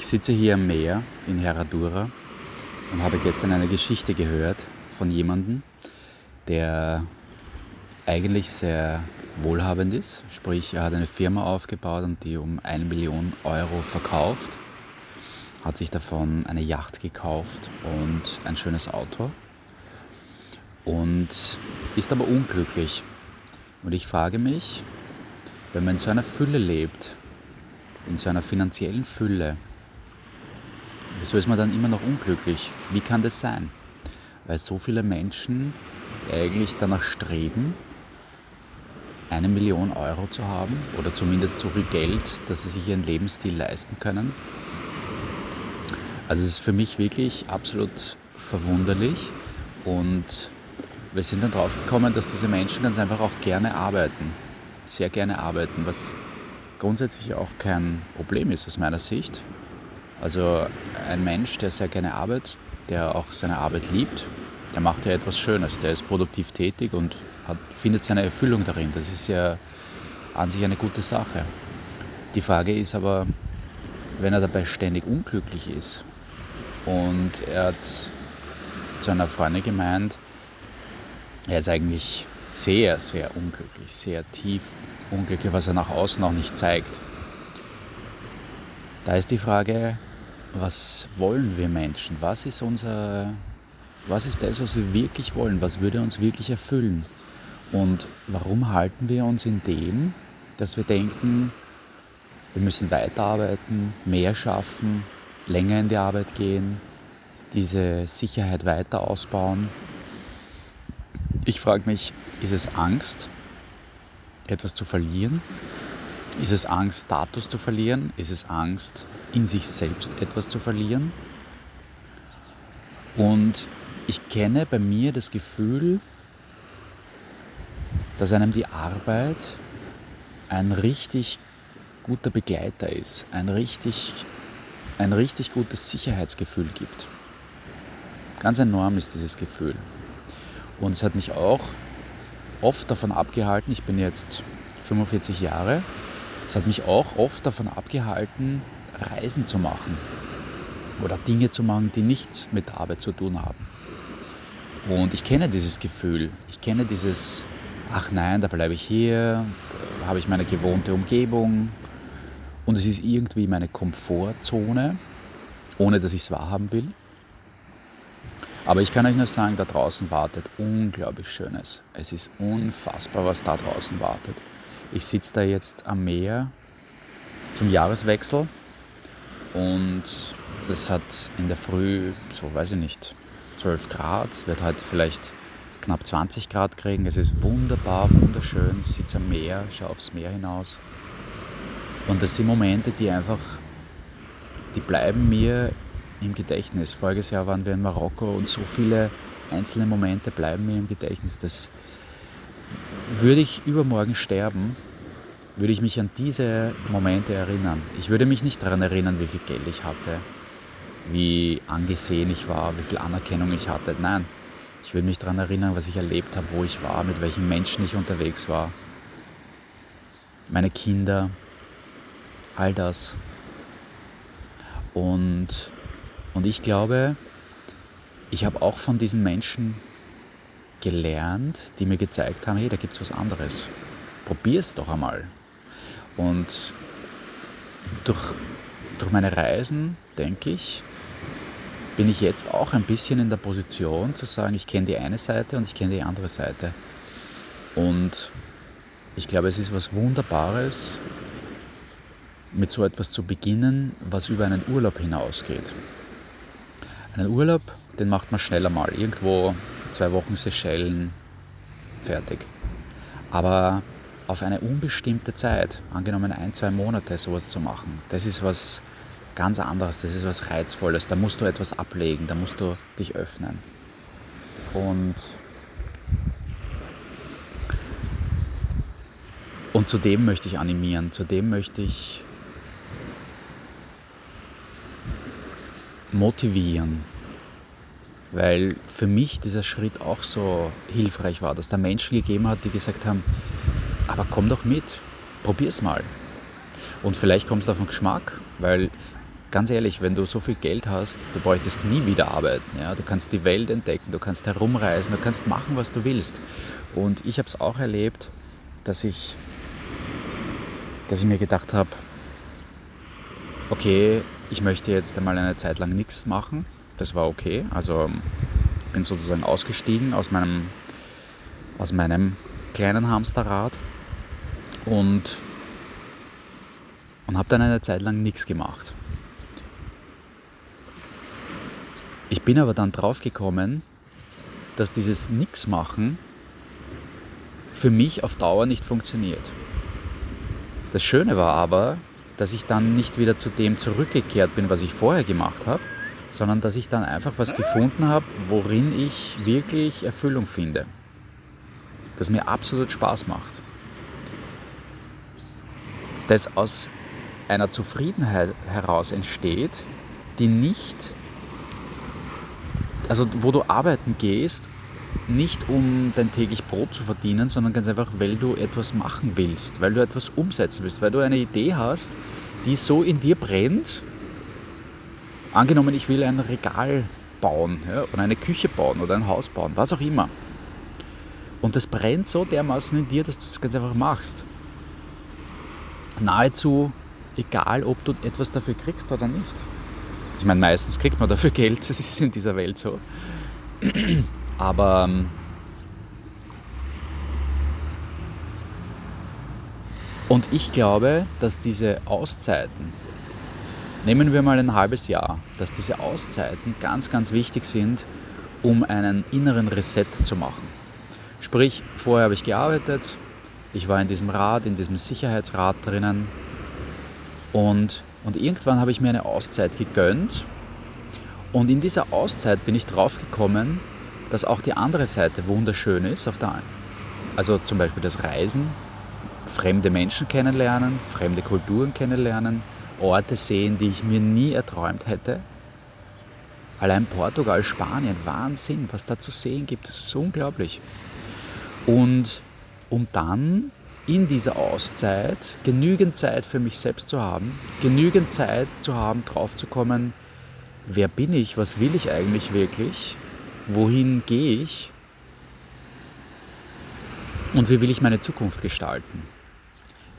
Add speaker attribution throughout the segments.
Speaker 1: Ich sitze hier am Meer in Herradura und habe gestern eine Geschichte gehört von jemandem, der eigentlich sehr wohlhabend ist. Sprich, er hat eine Firma aufgebaut und die um eine Million Euro verkauft, hat sich davon eine Yacht gekauft und ein schönes Auto und ist aber unglücklich. Und ich frage mich, wenn man in so einer Fülle lebt, in so einer finanziellen Fülle, Wieso ist man dann immer noch unglücklich? Wie kann das sein? Weil so viele Menschen eigentlich danach streben, eine Million Euro zu haben oder zumindest so viel Geld, dass sie sich ihren Lebensstil leisten können. Also es ist für mich wirklich absolut verwunderlich und wir sind dann drauf gekommen, dass diese Menschen ganz einfach auch gerne arbeiten, sehr gerne arbeiten, was grundsätzlich auch kein Problem ist aus meiner Sicht. Also ein Mensch, der sehr gerne arbeitet, der auch seine Arbeit liebt, der macht ja etwas Schönes, der ist produktiv tätig und hat, findet seine Erfüllung darin. Das ist ja an sich eine gute Sache. Die Frage ist aber, wenn er dabei ständig unglücklich ist und er hat zu einer Freundin gemeint, er ist eigentlich sehr, sehr unglücklich, sehr tief unglücklich, was er nach außen auch nicht zeigt. Da ist die Frage, was wollen wir Menschen? Was ist unser, was ist das, was wir wirklich wollen? Was würde uns wirklich erfüllen? Und warum halten wir uns in dem, dass wir denken, wir müssen weiterarbeiten, mehr schaffen, länger in die Arbeit gehen, diese Sicherheit weiter ausbauen? Ich frage mich, ist es Angst, etwas zu verlieren? Ist es Angst, Status zu verlieren? Ist es Angst, in sich selbst etwas zu verlieren? Und ich kenne bei mir das Gefühl, dass einem die Arbeit ein richtig guter Begleiter ist, ein richtig, ein richtig gutes Sicherheitsgefühl gibt. Ganz enorm ist dieses Gefühl. Und es hat mich auch oft davon abgehalten, ich bin jetzt 45 Jahre, es hat mich auch oft davon abgehalten, Reisen zu machen oder Dinge zu machen, die nichts mit Arbeit zu tun haben. Und ich kenne dieses Gefühl, ich kenne dieses, ach nein, da bleibe ich hier, da habe ich meine gewohnte Umgebung und es ist irgendwie meine Komfortzone, ohne dass ich es wahrhaben will. Aber ich kann euch nur sagen, da draußen wartet unglaublich Schönes. Es ist unfassbar, was da draußen wartet. Ich sitze da jetzt am Meer zum Jahreswechsel und es hat in der Früh, so weiß ich nicht, 12 Grad. Wird heute vielleicht knapp 20 Grad kriegen. Es ist wunderbar, wunderschön. Ich sitze am Meer, schaue aufs Meer hinaus. Und das sind Momente, die einfach, die bleiben mir im Gedächtnis. Voriges Jahr waren wir in Marokko und so viele einzelne Momente bleiben mir im Gedächtnis. Das würde ich übermorgen sterben, würde ich mich an diese Momente erinnern. Ich würde mich nicht daran erinnern, wie viel Geld ich hatte, wie angesehen ich war, wie viel Anerkennung ich hatte. Nein, ich würde mich daran erinnern, was ich erlebt habe, wo ich war, mit welchen Menschen ich unterwegs war. Meine Kinder, all das. Und, und ich glaube, ich habe auch von diesen Menschen gelernt, die mir gezeigt haben, hey, da gibt es was anderes. Probier es doch einmal. Und durch, durch meine Reisen, denke ich, bin ich jetzt auch ein bisschen in der Position zu sagen, ich kenne die eine Seite und ich kenne die andere Seite. Und ich glaube, es ist was Wunderbares, mit so etwas zu beginnen, was über einen Urlaub hinausgeht. Einen Urlaub, den macht man schneller mal. Irgendwo zwei Wochen Seychellen, fertig. Aber auf eine unbestimmte Zeit, angenommen ein, zwei Monate, sowas zu machen, das ist was ganz anderes, das ist was Reizvolles. Da musst du etwas ablegen, da musst du dich öffnen. Und, und zu dem möchte ich animieren, zu dem möchte ich motivieren, weil für mich dieser Schritt auch so hilfreich war, dass da Menschen gegeben hat, die gesagt haben, aber komm doch mit, probier's mal. Und vielleicht kommst du auf den Geschmack, weil ganz ehrlich, wenn du so viel Geld hast, du bräuchtest nie wieder arbeiten. Ja? Du kannst die Welt entdecken, du kannst herumreisen, du kannst machen, was du willst. Und ich habe es auch erlebt, dass ich, dass ich mir gedacht habe, okay, ich möchte jetzt einmal eine Zeit lang nichts machen. Das war okay. Also bin sozusagen ausgestiegen aus meinem, aus meinem kleinen Hamsterrad und, und habe dann eine Zeit lang nichts gemacht. Ich bin aber dann drauf gekommen, dass dieses Nix machen für mich auf Dauer nicht funktioniert. Das Schöne war aber, dass ich dann nicht wieder zu dem zurückgekehrt bin, was ich vorher gemacht habe, sondern dass ich dann einfach was gefunden habe, worin ich wirklich Erfüllung finde. Das mir absolut Spaß macht. Das aus einer Zufriedenheit heraus entsteht, die nicht, also wo du arbeiten gehst, nicht um dein täglich Brot zu verdienen, sondern ganz einfach, weil du etwas machen willst, weil du etwas umsetzen willst, weil du eine Idee hast, die so in dir brennt Angenommen, ich will ein Regal bauen ja, oder eine Küche bauen oder ein Haus bauen, was auch immer. Und das brennt so dermaßen in dir, dass du es ganz einfach machst. Nahezu egal, ob du etwas dafür kriegst oder nicht. Ich meine, meistens kriegt man dafür Geld, das ist in dieser Welt so. Aber ähm, und ich glaube, dass diese Auszeiten, Nehmen wir mal ein halbes Jahr, dass diese Auszeiten ganz, ganz wichtig sind, um einen inneren Reset zu machen. Sprich, vorher habe ich gearbeitet, ich war in diesem Rad, in diesem Sicherheitsrad drinnen und, und irgendwann habe ich mir eine Auszeit gegönnt und in dieser Auszeit bin ich drauf gekommen, dass auch die andere Seite wunderschön ist, auf der, also zum Beispiel das Reisen, fremde Menschen kennenlernen, fremde Kulturen kennenlernen, Orte sehen, die ich mir nie erträumt hätte. Allein Portugal, Spanien, Wahnsinn, was da zu sehen gibt, das ist unglaublich. Und um dann in dieser Auszeit genügend Zeit für mich selbst zu haben, genügend Zeit zu haben, drauf zu kommen, wer bin ich, was will ich eigentlich wirklich, wohin gehe ich und wie will ich meine Zukunft gestalten.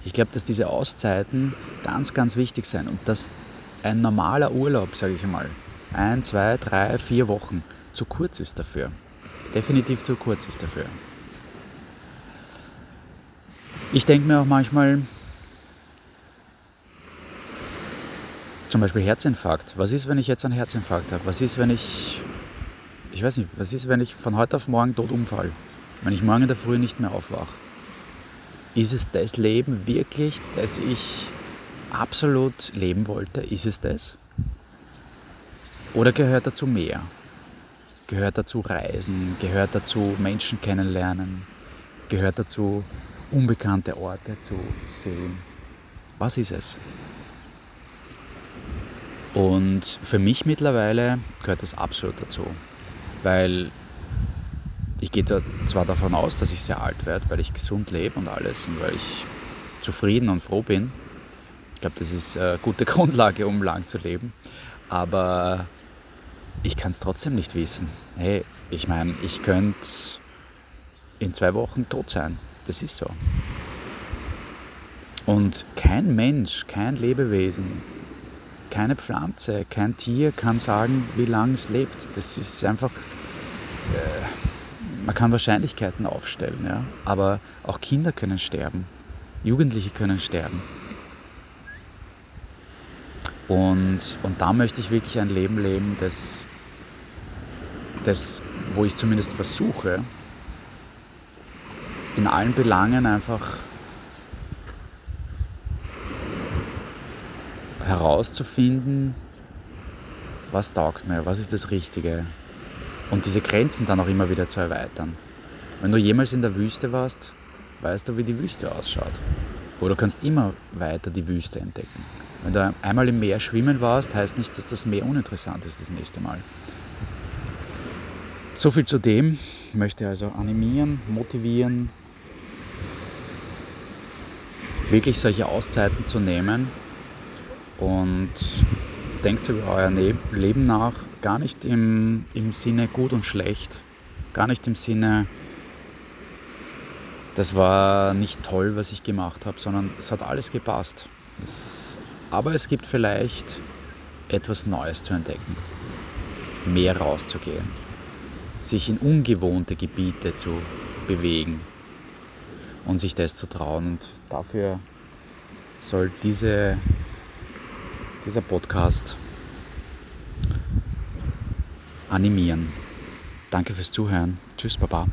Speaker 1: Ich glaube, dass diese Auszeiten ganz, ganz wichtig sind und dass ein normaler Urlaub, sage ich einmal, ein, zwei, drei, vier Wochen zu kurz ist dafür. Definitiv zu kurz ist dafür. Ich denke mir auch manchmal, zum Beispiel Herzinfarkt. Was ist, wenn ich jetzt einen Herzinfarkt habe? Was ist, wenn ich, ich weiß nicht, was ist, wenn ich von heute auf morgen tot umfall? Wenn ich morgen in der Früh nicht mehr aufwache? Ist es das Leben wirklich, das ich absolut leben wollte? Ist es das? Oder gehört dazu mehr? Gehört dazu Reisen? Gehört dazu Menschen kennenlernen? Gehört dazu unbekannte Orte zu sehen? Was ist es? Und für mich mittlerweile gehört das absolut dazu, weil ich gehe da zwar davon aus, dass ich sehr alt werde, weil ich gesund lebe und alles und weil ich zufrieden und froh bin. Ich glaube, das ist eine gute Grundlage, um lang zu leben. Aber ich kann es trotzdem nicht wissen. Hey, ich meine, ich könnte in zwei Wochen tot sein. Das ist so. Und kein Mensch, kein Lebewesen, keine Pflanze, kein Tier kann sagen, wie lange es lebt. Das ist einfach. Äh, man kann Wahrscheinlichkeiten aufstellen, ja? aber auch Kinder können sterben, Jugendliche können sterben. Und, und da möchte ich wirklich ein Leben leben, das, das, wo ich zumindest versuche, in allen Belangen einfach herauszufinden, was taugt mir, was ist das Richtige, und diese Grenzen dann auch immer wieder zu erweitern. Wenn du jemals in der Wüste warst, weißt du, wie die Wüste ausschaut. Oder du kannst immer weiter die Wüste entdecken. Wenn du einmal im Meer schwimmen warst, heißt nicht, dass das Meer uninteressant ist das nächste Mal. So viel zu dem. Ich möchte also animieren, motivieren, wirklich solche Auszeiten zu nehmen und denkt über euer ne Leben nach, gar nicht im, im Sinne gut und schlecht, gar nicht im Sinne, das war nicht toll, was ich gemacht habe, sondern es hat alles gepasst. Es, aber es gibt vielleicht etwas Neues zu entdecken, mehr rauszugehen, sich in ungewohnte Gebiete zu bewegen und sich das zu trauen. Und dafür soll diese, dieser Podcast animieren. Danke fürs Zuhören. Tschüss, Baba.